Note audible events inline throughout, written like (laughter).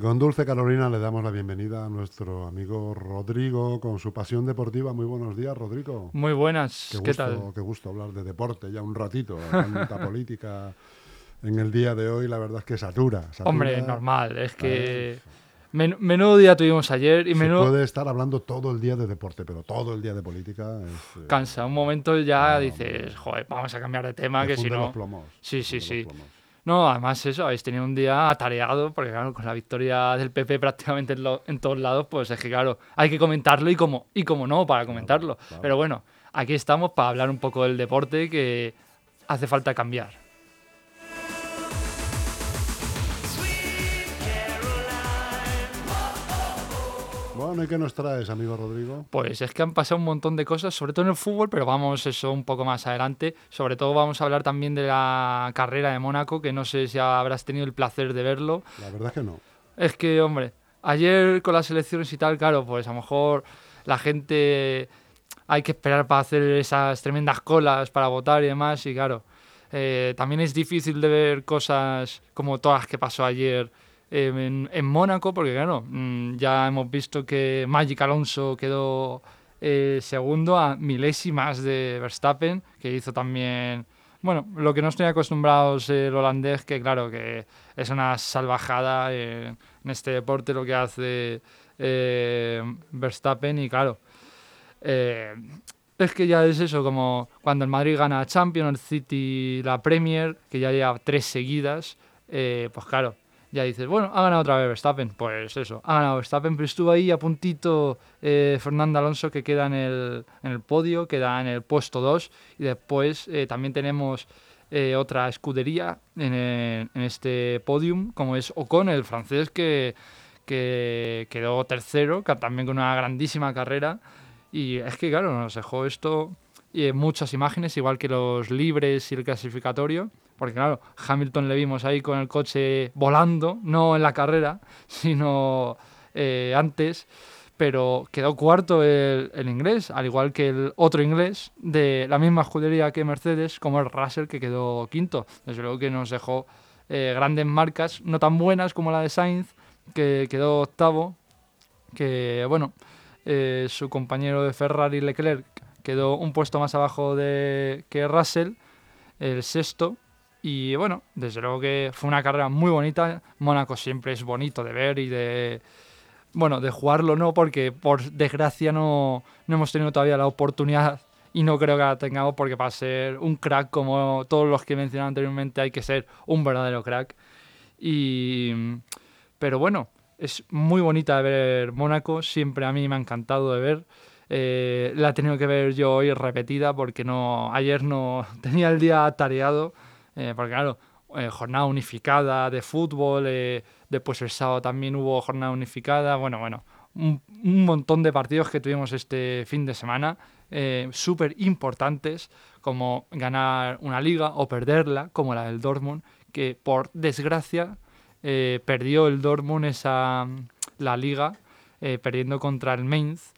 Y con Dulce Carolina le damos la bienvenida a nuestro amigo Rodrigo con su pasión deportiva. Muy buenos días, Rodrigo. Muy buenas, Qué, ¿qué, gusto, tal? Qué gusto hablar de deporte ya un ratito. Tanta (laughs) política en el día de hoy, la verdad es que satura. satura. Hombre, normal, es que men- menudo día tuvimos ayer y Se menudo puede estar hablando todo el día de deporte, pero todo el día de política es... eh, cansa. Un momento ya No, dices, joder, vamos a cambiar de tema, te que si no... los plomos, Sí, sí, sí. los. No, además eso, habéis tenido un día atareado, porque claro, con la victoria del PP prácticamente en, lo- en todos lados, pues es que claro, hay que comentarlo y como, y como no para comentarlo. claro. Pero bueno, aquí estamos para hablar un poco del deporte que hace falta cambiar. Bueno, ¿y qué nos traes, amigo Rodrigo? Pues es que han pasado un montón de cosas, sobre todo en el fútbol, pero vamos eso un poco más adelante. Sobre todo vamos a hablar también de la carrera de Mónaco, que no sé si habrás tenido el placer de verlo. La verdad es que no. Es que, hombre, ayer con las elecciones y tal, claro, pues a lo mejor la gente hay que esperar para hacer esas tremendas colas para votar y demás, y claro, eh, también es difícil de ver cosas como todas que pasó ayer en, en Mónaco, porque claro, mm, ya hemos visto que Magic Alonso quedó eh, segundo a milésimas de Verstappen, que hizo también, bueno, lo que no estoy acostumbrados el holandés, que claro, que es una salvajada en este deporte lo que hace eh, Verstappen y claro, eh, es que ya es eso, como cuando el Madrid gana Champions, el City la Premier, que ya lleva tres seguidas, eh, pues claro, ya dices, bueno, ha ganado otra vez Verstappen. Pues eso, ha ganado Verstappen, pero estuvo ahí a puntito eh, Fernando Alonso que queda en el, en el podio, queda en el puesto 2. Y después eh, también tenemos eh, otra escudería en, el- en este podium, como es Ocon, el francés que, que quedó tercero, que también con una grandísima carrera. Y es que, claro, nos dejó esto y eh, muchas imágenes, igual que los libres y el clasificatorio. Porque, claro, Hamilton le vimos ahí con el coche volando, no en la carrera, (laughs) sino eh, antes. Pero quedó cuarto el, inglés, al igual que el otro inglés de la misma escudería que Mercedes, como el Russell, que quedó quinto. Desde luego que nos dejó eh, grandes marcas, no tan buenas como la de Sainz, que quedó octavo. Que, bueno, eh, su compañero de Ferrari Leclerc quedó un puesto más abajo de, que Russell, el sexto. Y bueno, desde luego que fue una carrera muy bonita. Mónaco siempre es bonito de ver y de. Bueno, de jugarlo no, porque por desgracia no, no hemos tenido todavía la oportunidad y no creo que la tengamos, porque para ser un crack como todos los que he mencionado anteriormente hay que ser un verdadero crack. Y. Pero bueno, es muy bonita de ver Mónaco, siempre a mí me ha encantado de ver. Eh, la he tenido que ver yo hoy repetida porque no ayer no (laughs) tenía el día atareado, eh, porque claro, eh, jornada unificada de fútbol, eh, después el sábado también hubo jornada unificada, bueno, bueno, un, montón de partidos que tuvimos este fin de semana, eh, súper importantes, como ganar una liga o perderla, como la del Dortmund, que por desgracia perdió el Dortmund esa la liga, perdiendo contra el Mainz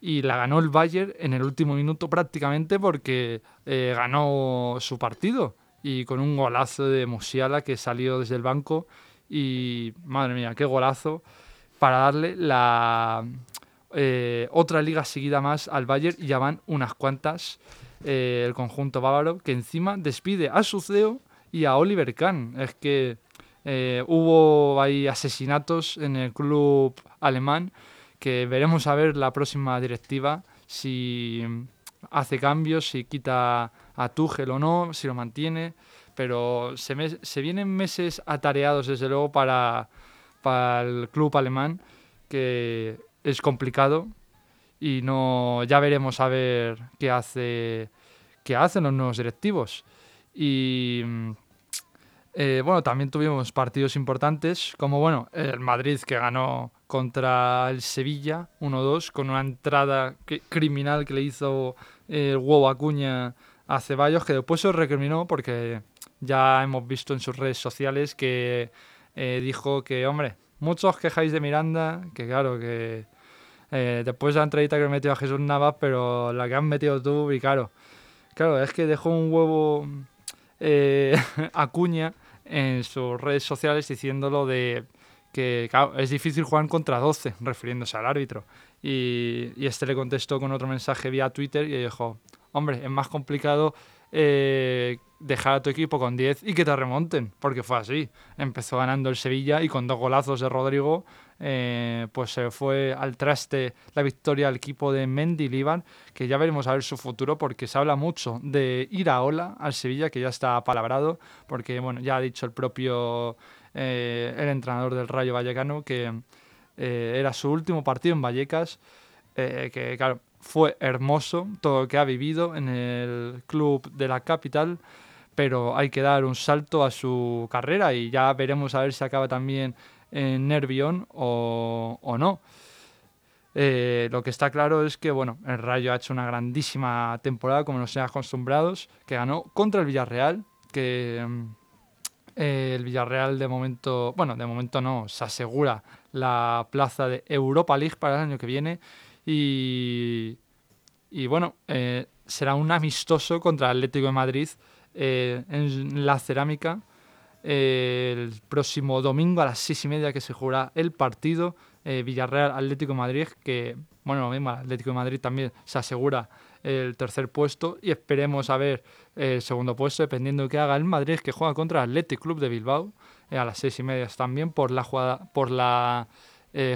y la ganó el Bayern en el último minuto prácticamente porque ganó su partido y con un golazo de Musiala que salió desde el banco y madre mía, qué golazo para darle la eh, otra liga seguida más al Bayern y ya van unas cuantas eh, el conjunto bávaro que encima despide a su CEO y a Oliver Kahn. Es que eh, hubo ahí asesinatos en el club alemán que veremos a ver la próxima directiva si hace cambios, si quita a Tuchel o no, si lo mantiene, pero se, me- se vienen meses atareados desde luego para, para el club alemán, que es complicado y no ya veremos a ver qué hace qué hacen los nuevos directivos. Y eh, bueno, también tuvimos partidos importantes, como bueno, el Madrid que ganó contra el Sevilla 1-2 con una entrada criminal que le hizo eh, el Acuña a Ceballos, que después se recriminó porque ya hemos visto en sus redes sociales que eh, dijo que, hombre, muchos quejáis de Miranda, que claro, que eh, después de la entradita que metió a Jesús Navas, pero la que has metido tú, y claro, claro, es que dejó un huevo eh, (laughs) Acuña en sus redes sociales diciéndolo de que claro, es difícil jugar contra 12, refiriéndose al árbitro. Y, y, este le contestó con otro mensaje vía Twitter y dijo, hombre, es más complicado eh, dejar a tu equipo con 10 y que te remonten, porque fue así. Empezó ganando el Sevilla y con dos golazos de Rodrigo, eh, pues se fue al traste la victoria al equipo de Mendy Liban, que ya veremos a ver su futuro, porque se habla mucho de ir a Ola al Sevilla, que ya está palabrado, porque bueno, ya ha dicho el propio eh, el entrenador del Rayo Vallecano que era su último partido en Vallecas, que claro, fue hermoso todo lo que ha vivido en el club de la capital pero hay que dar un salto a su carrera y ya veremos a ver si acaba también en Nervión o, o no. Eh, lo que está claro es que bueno, el Rayo ha hecho una grandísima temporada, como nos hemos acostumbrados, que ganó contra el Villarreal, que eh, el Villarreal de momento, bueno, de momento no, se asegura la plaza de Europa League para el año que viene y, y bueno, eh, será un amistoso contra Atlético de Madrid eh, en la cerámica eh, el próximo domingo a las seis y media que se jugará el partido Villarreal Atlético de Madrid que bueno lo mismo Atlético de Madrid también se asegura el tercer puesto y esperemos a ver el segundo puesto dependiendo de que haga el Madrid que juega contra el Athletic Club de Bilbao a las seis y media también por la jugada por la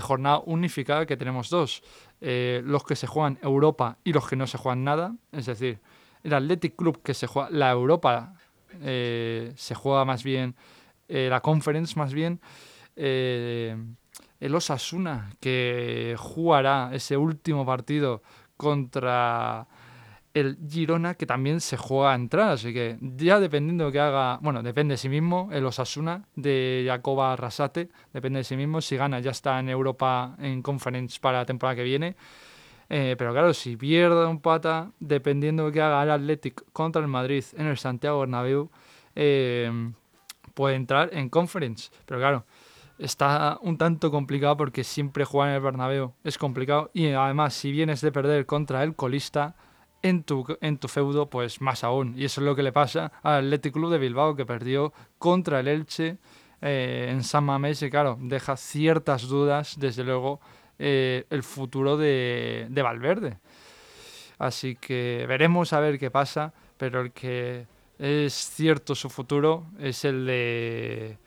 jornada unificada que tenemos dos los que se juegan Europa y los que no se juegan nada. Es decir el Athletic Club que se juega, la Europa eh, se juega más bien, eh, la Conference más bien, eh, el Osasuna que jugará ese último partido contra el Girona que también se juega a entrar, así que ya dependiendo de que haga, bueno, depende de sí mismo, el Osasuna de Jacoba Arrasate, depende de sí mismo, si gana ya está en Europa en Conference para la temporada que viene, eh, pero claro, si pierde un pata, dependiendo de que haga el Athletic contra el Madrid en el Santiago Bernabéu, eh, puede entrar en Conference. Pero claro, está un tanto complicado porque siempre jugar en el Bernabéu es complicado y además si vienes de perder contra el colista en tu, en tu feudo, pues más aún. Y eso es lo que le pasa al Athletic Club de Bilbao que perdió contra el Elche eh, en San Mamés y claro, deja ciertas dudas, desde luego, eh, el futuro de, de, Valverde. Así que veremos a ver qué pasa, pero el que es cierto su futuro es el de,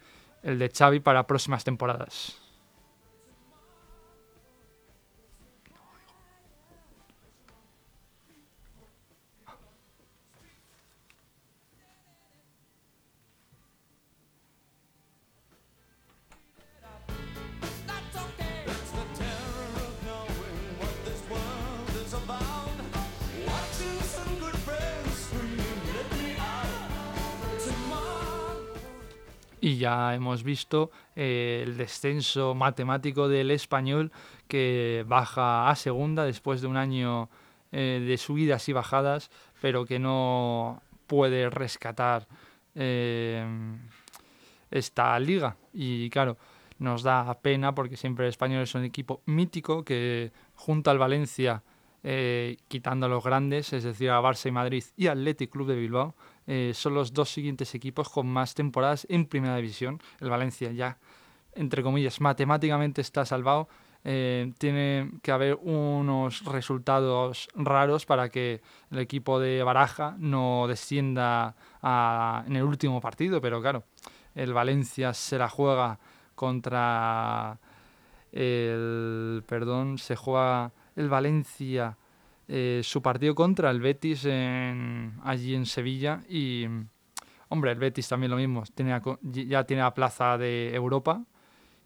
el de Xavi para próximas temporadas. Y ya hemos visto eh, el descenso matemático del español que baja a segunda después de un año eh, de subidas y bajadas, pero que no puede rescatar eh, esta liga. Y claro, nos da pena porque siempre el español es un equipo mítico que junto al Valencia, quitando a los grandes, es decir, a Barça y Madrid y Athletic Club de Bilbao, eh, son los dos siguientes equipos con más temporadas en Primera División. El Valencia ya, entre comillas, matemáticamente está salvado. Eh, tiene que haber unos resultados raros para que el equipo de Baraja no descienda en el último partido, pero claro, el Valencia se la juega contra el perdón, se juega el Valencia eh, su partido contra el Betis allí en Sevilla y, hombre, el Betis también lo mismo, tiene, ya tiene la plaza de Europa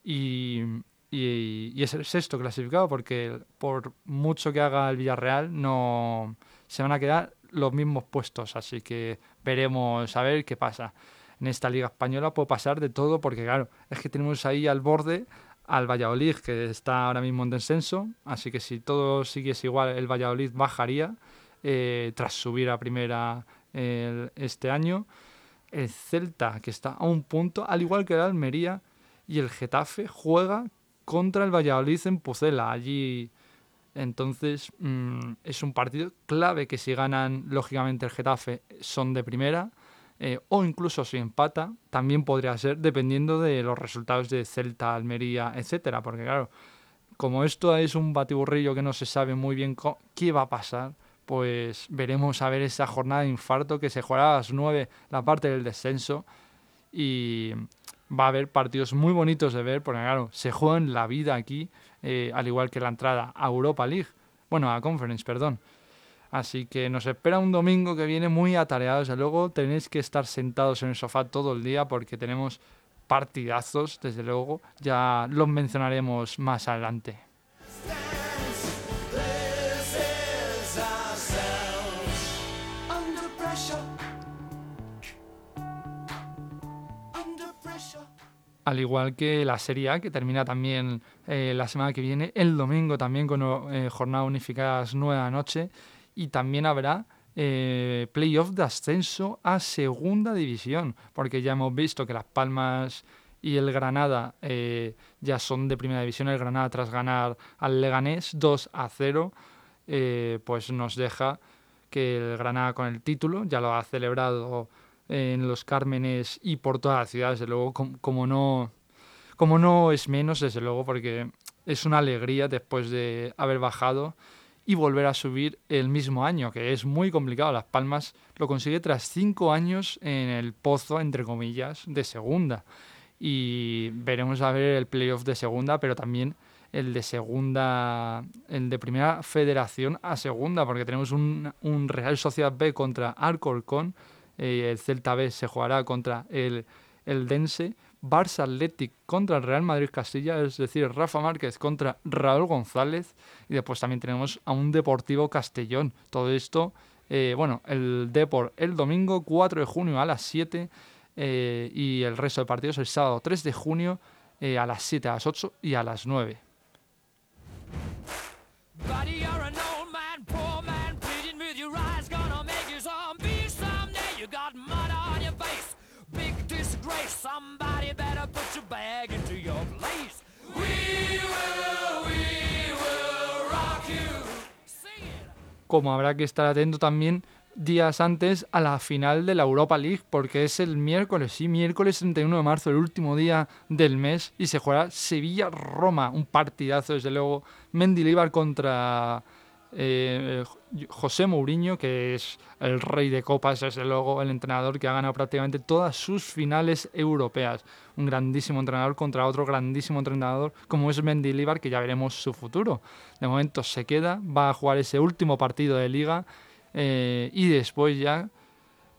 y, y, es el sexto clasificado porque por mucho que haga el Villarreal no se van a quedar los mismos puestos, así que veremos a ver qué pasa. En esta liga española puede pasar de todo porque claro, es que tenemos ahí al borde al Valladolid, que está ahora mismo en descenso, así que si todo siguiese igual, el Valladolid bajaría eh, tras subir a primera este año. El Celta, que está a un punto, al igual que el Almería, y el Getafe juega contra el Valladolid en Pucela. Allí, entonces, mm, es un partido clave que si ganan, lógicamente, el Getafe son de primera. Eh, o incluso si empata, también podría ser dependiendo de los resultados de Celta, Almería, etcétera, porque claro, como esto es un batiburrillo que no se sabe muy bien qué va a pasar, pues veremos a ver esa jornada de infarto que se jugará a las 9 la parte del descenso y va a haber partidos muy bonitos de ver, porque claro, se juegan la vida aquí, eh, al igual que la entrada a Europa League, bueno, a Conference, perdón. Así que nos espera un domingo que viene muy atareado. Desde luego tenéis que estar sentados en el sofá todo el día porque tenemos partidazos, desde luego. Ya los mencionaremos más adelante. al igual que la Serie A, que termina también eh, la semana que viene, el domingo también con eh, jornada unificada a las 9 de la noche, y también habrá eh, playoff de ascenso a segunda división, porque ya hemos visto que Las Palmas y el Granada eh, ya son de primera división, el Granada tras ganar al Leganés 2 a 0, pues nos deja que el Granada con el título ya lo ha celebrado en los Cármenes y por toda la ciudad, desde luego, como, no, como no es menos, desde luego, porque es una alegría después de haber bajado y volver a subir el mismo año, que es muy complicado. Las Palmas lo consigue tras cinco años en el pozo, entre comillas, de segunda. Y veremos a ver el playoff de segunda, pero también el de segunda, el de primera federación a segunda, porque tenemos un, un Real Sociedad B contra Alcorcón eh, el Celta B se jugará contra el, el Dense, Barça Athletic contra el Real Madrid Castilla, es decir, Rafa Márquez contra Raúl González, y después también tenemos a un Deportivo Castellón. Todo esto, eh, bueno, el Deport el domingo 4 de junio a las 7 eh, y el resto de partidos el sábado 3 de junio a las 7, a las 8 y a las 9. Como habrá que estar atento también días antes a la final de la Europa League, porque es el miércoles, sí, miércoles 31 de marzo, el último día del mes, y se juega Sevilla-Roma, un partidazo, desde luego, Mendilibar contra eh, José Mourinho, que es el rey de copas, desde luego el entrenador que ha ganado prácticamente todas sus finales europeas. Un grandísimo entrenador contra otro grandísimo entrenador como es Mendilibar, que ya veremos su futuro. De momento se queda, va a jugar ese último partido de liga eh, y después ya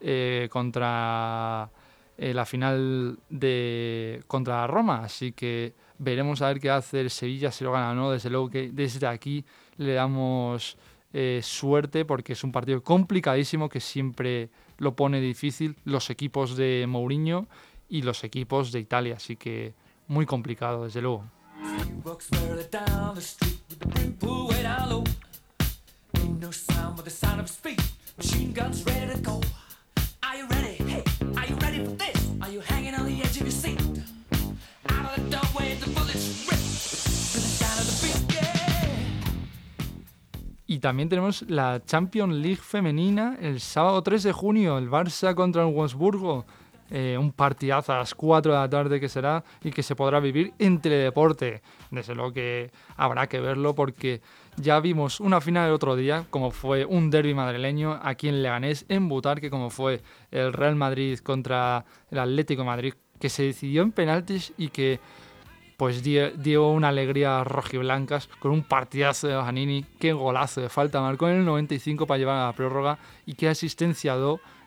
eh, contra la final de contra Roma. Así que veremos a ver qué hace el Sevilla, si lo gana o no. Desde luego que desde aquí le damos eh, suerte porque es un partido complicadísimo que siempre lo pone difícil los equipos de Mourinho y los equipos de Italia, así que muy complicado desde luego. También tenemos la Champions League femenina el sábado 3 de junio, el Barça contra el Wolfsburgo. Eh, un partidazo a las 4 de la tarde que será y que se podrá vivir en teledeporte. Desde luego que habrá que verlo porque ya vimos una final el otro día, como fue un derby madrileño aquí en Leganés, en Butar, que como fue el Real Madrid contra el Atlético de Madrid, que se decidió en penaltis y que pues dio, una alegría a rojiblancas con un partidazo de Janini, qué golazo de falta. Marcó en el 95 para llevar a la prórroga y qué asistencia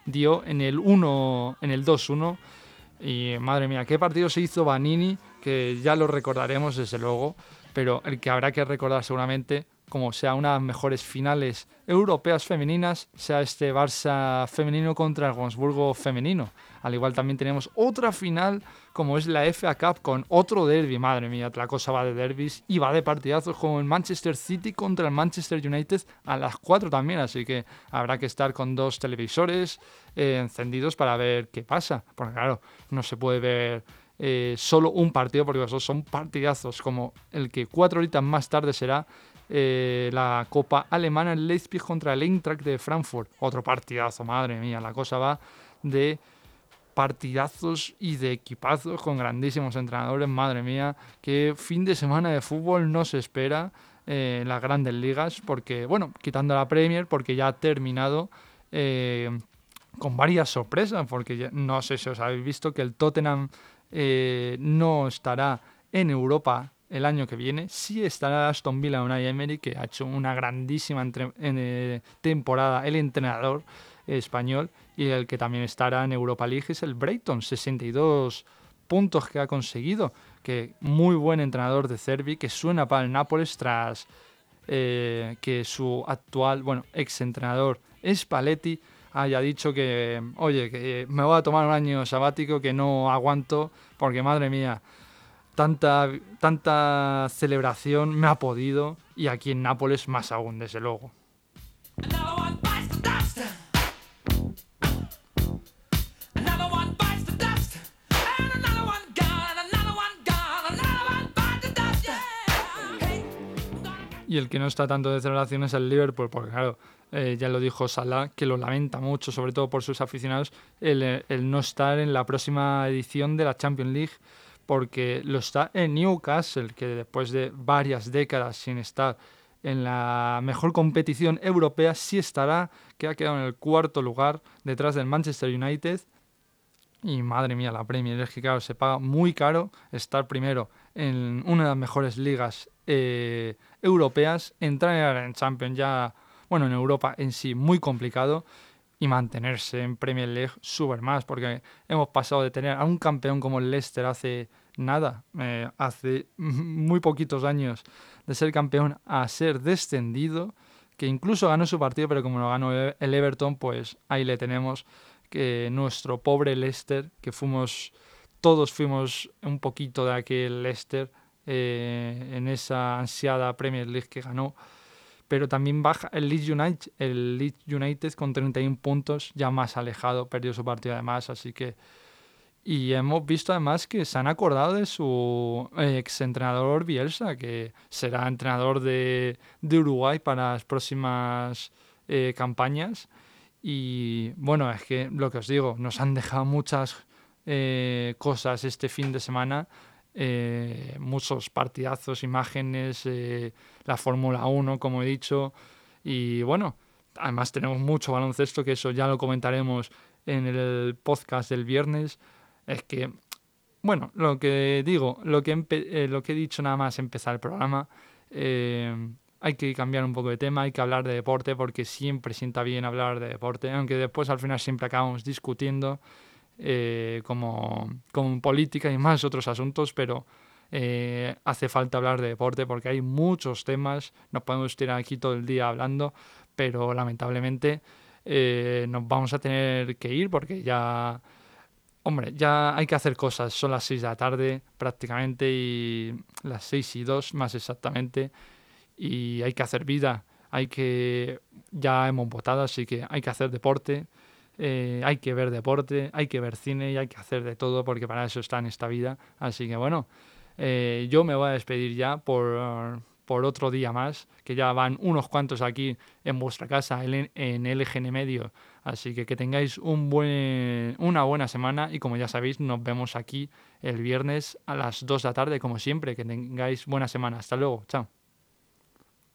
dio en el 1 en el 2-1 y madre mía, qué partido se hizo Vanini, que ya lo recordaremos desde luego, pero el que habrá que recordar seguramente como sea una de las mejores finales europeas femeninas, sea este Barça femenino contra el Wolfsburgo femenino. Al igual también tenemos otra final como es la FA Cup con otro derby. Madre mía, la cosa va de derbis y va de partidazos como el Manchester City contra el Manchester United a las 4 también. Así que habrá que estar con dos televisores eh, encendidos para ver qué pasa. Porque claro, no se puede ver eh, solo un partido porque esos son partidazos como el que cuatro horitas más tarde será eh, la Copa Alemana en Leipzig contra el Eintracht de Frankfurt. Otro partidazo, madre mía, la cosa va de partidazos y de equipazos con grandísimos entrenadores. Madre mía, qué fin de semana de fútbol no se espera eh, en las grandes ligas, porque, bueno, quitando la Premier, porque ya ha terminado. Eh, con varias sorpresas, porque no sé si os habéis visto que el Tottenham eh, no estará en Europa el año que viene. Sí estará Aston Villa Unai Emery, que ha hecho una grandísima temporada el entrenador español, y el que también estará en Europa League es el Brighton, 62 puntos que ha conseguido, que muy buen entrenador de Cervi, que suena para el Nápoles tras eh, que su actual, bueno, ex entrenador Spalletti haya dicho que, oye, que me voy a tomar un año sabático que no aguanto, porque madre mía, tanta, tanta celebración me ha podido, y aquí en Nápoles más aún, desde luego. Y el que no está tanto de celebración es el Liverpool, porque claro, eh, ya lo dijo Salah, que lo lamenta mucho, sobre todo por sus aficionados, el, no estar en la próxima edición de la Champions League, porque lo está en Newcastle, que después de varias décadas sin estar en la mejor competición europea, sí estará, que ha quedado en el cuarto lugar detrás del Manchester United. Y madre mía, la Premier es que claro, se paga muy caro estar primero en una de las mejores ligas eh, europeas, entrar en Champions ya, bueno, en Europa en sí muy complicado y mantenerse en Premier League súper más, porque hemos pasado de tener a un campeón como el Leicester hace nada, eh, hace (laughs) muy poquitos años de ser campeón a ser descendido, que incluso ganó su partido, pero como lo ganó el Everton, pues ahí le tenemos que nuestro pobre Leicester, que fuimos, todos fuimos un poquito de aquel Leicester, eh, en esa ansiada Premier League que ganó. Pero también baja el Leeds United, el Leeds United con 31 puntos, ya más alejado, perdió su partido además, así que... Y hemos visto además que se han acordado de su ex entrenador Bielsa, que será entrenador de, de Uruguay para las próximas eh, campañas. Y bueno, es que lo que os digo, nos han dejado muchas eh, cosas este fin de semana eh, muchos partidazos, imágenes, eh, la Fórmula 1, como he dicho, y bueno, además tenemos mucho baloncesto, que eso ya lo comentaremos en el podcast del viernes, es que, bueno, lo que digo, lo que, eh, lo que he dicho nada más empezar el programa, hay que cambiar un poco de tema, hay que hablar de deporte, porque siempre sienta bien hablar de deporte, aunque después al final siempre acabamos discutiendo eh, como, como política y más otros asuntos, pero eh, hace falta hablar de deporte porque hay muchos temas, nos podemos tirar aquí todo el día hablando, pero lamentablemente eh, nos vamos a tener que ir porque ya, hombre, ya hay que hacer cosas, son las 6 de la tarde prácticamente y las 6 y 2 más exactamente y hay que hacer vida, hay que, ya hemos votado, así que hay que hacer deporte eh, hay que ver deporte, hay que ver cine y hay que hacer de todo porque para eso está en esta vida. Así que bueno, eh, yo me voy a despedir ya por, por, otro día más, que ya van unos cuantos aquí en vuestra casa en, en LGN Medio. Así que que tengáis un buen, una buena semana y como ya sabéis, nos vemos aquí el viernes a las 2 de la tarde, como siempre. Que tengáis buena semana. Hasta luego. Chao.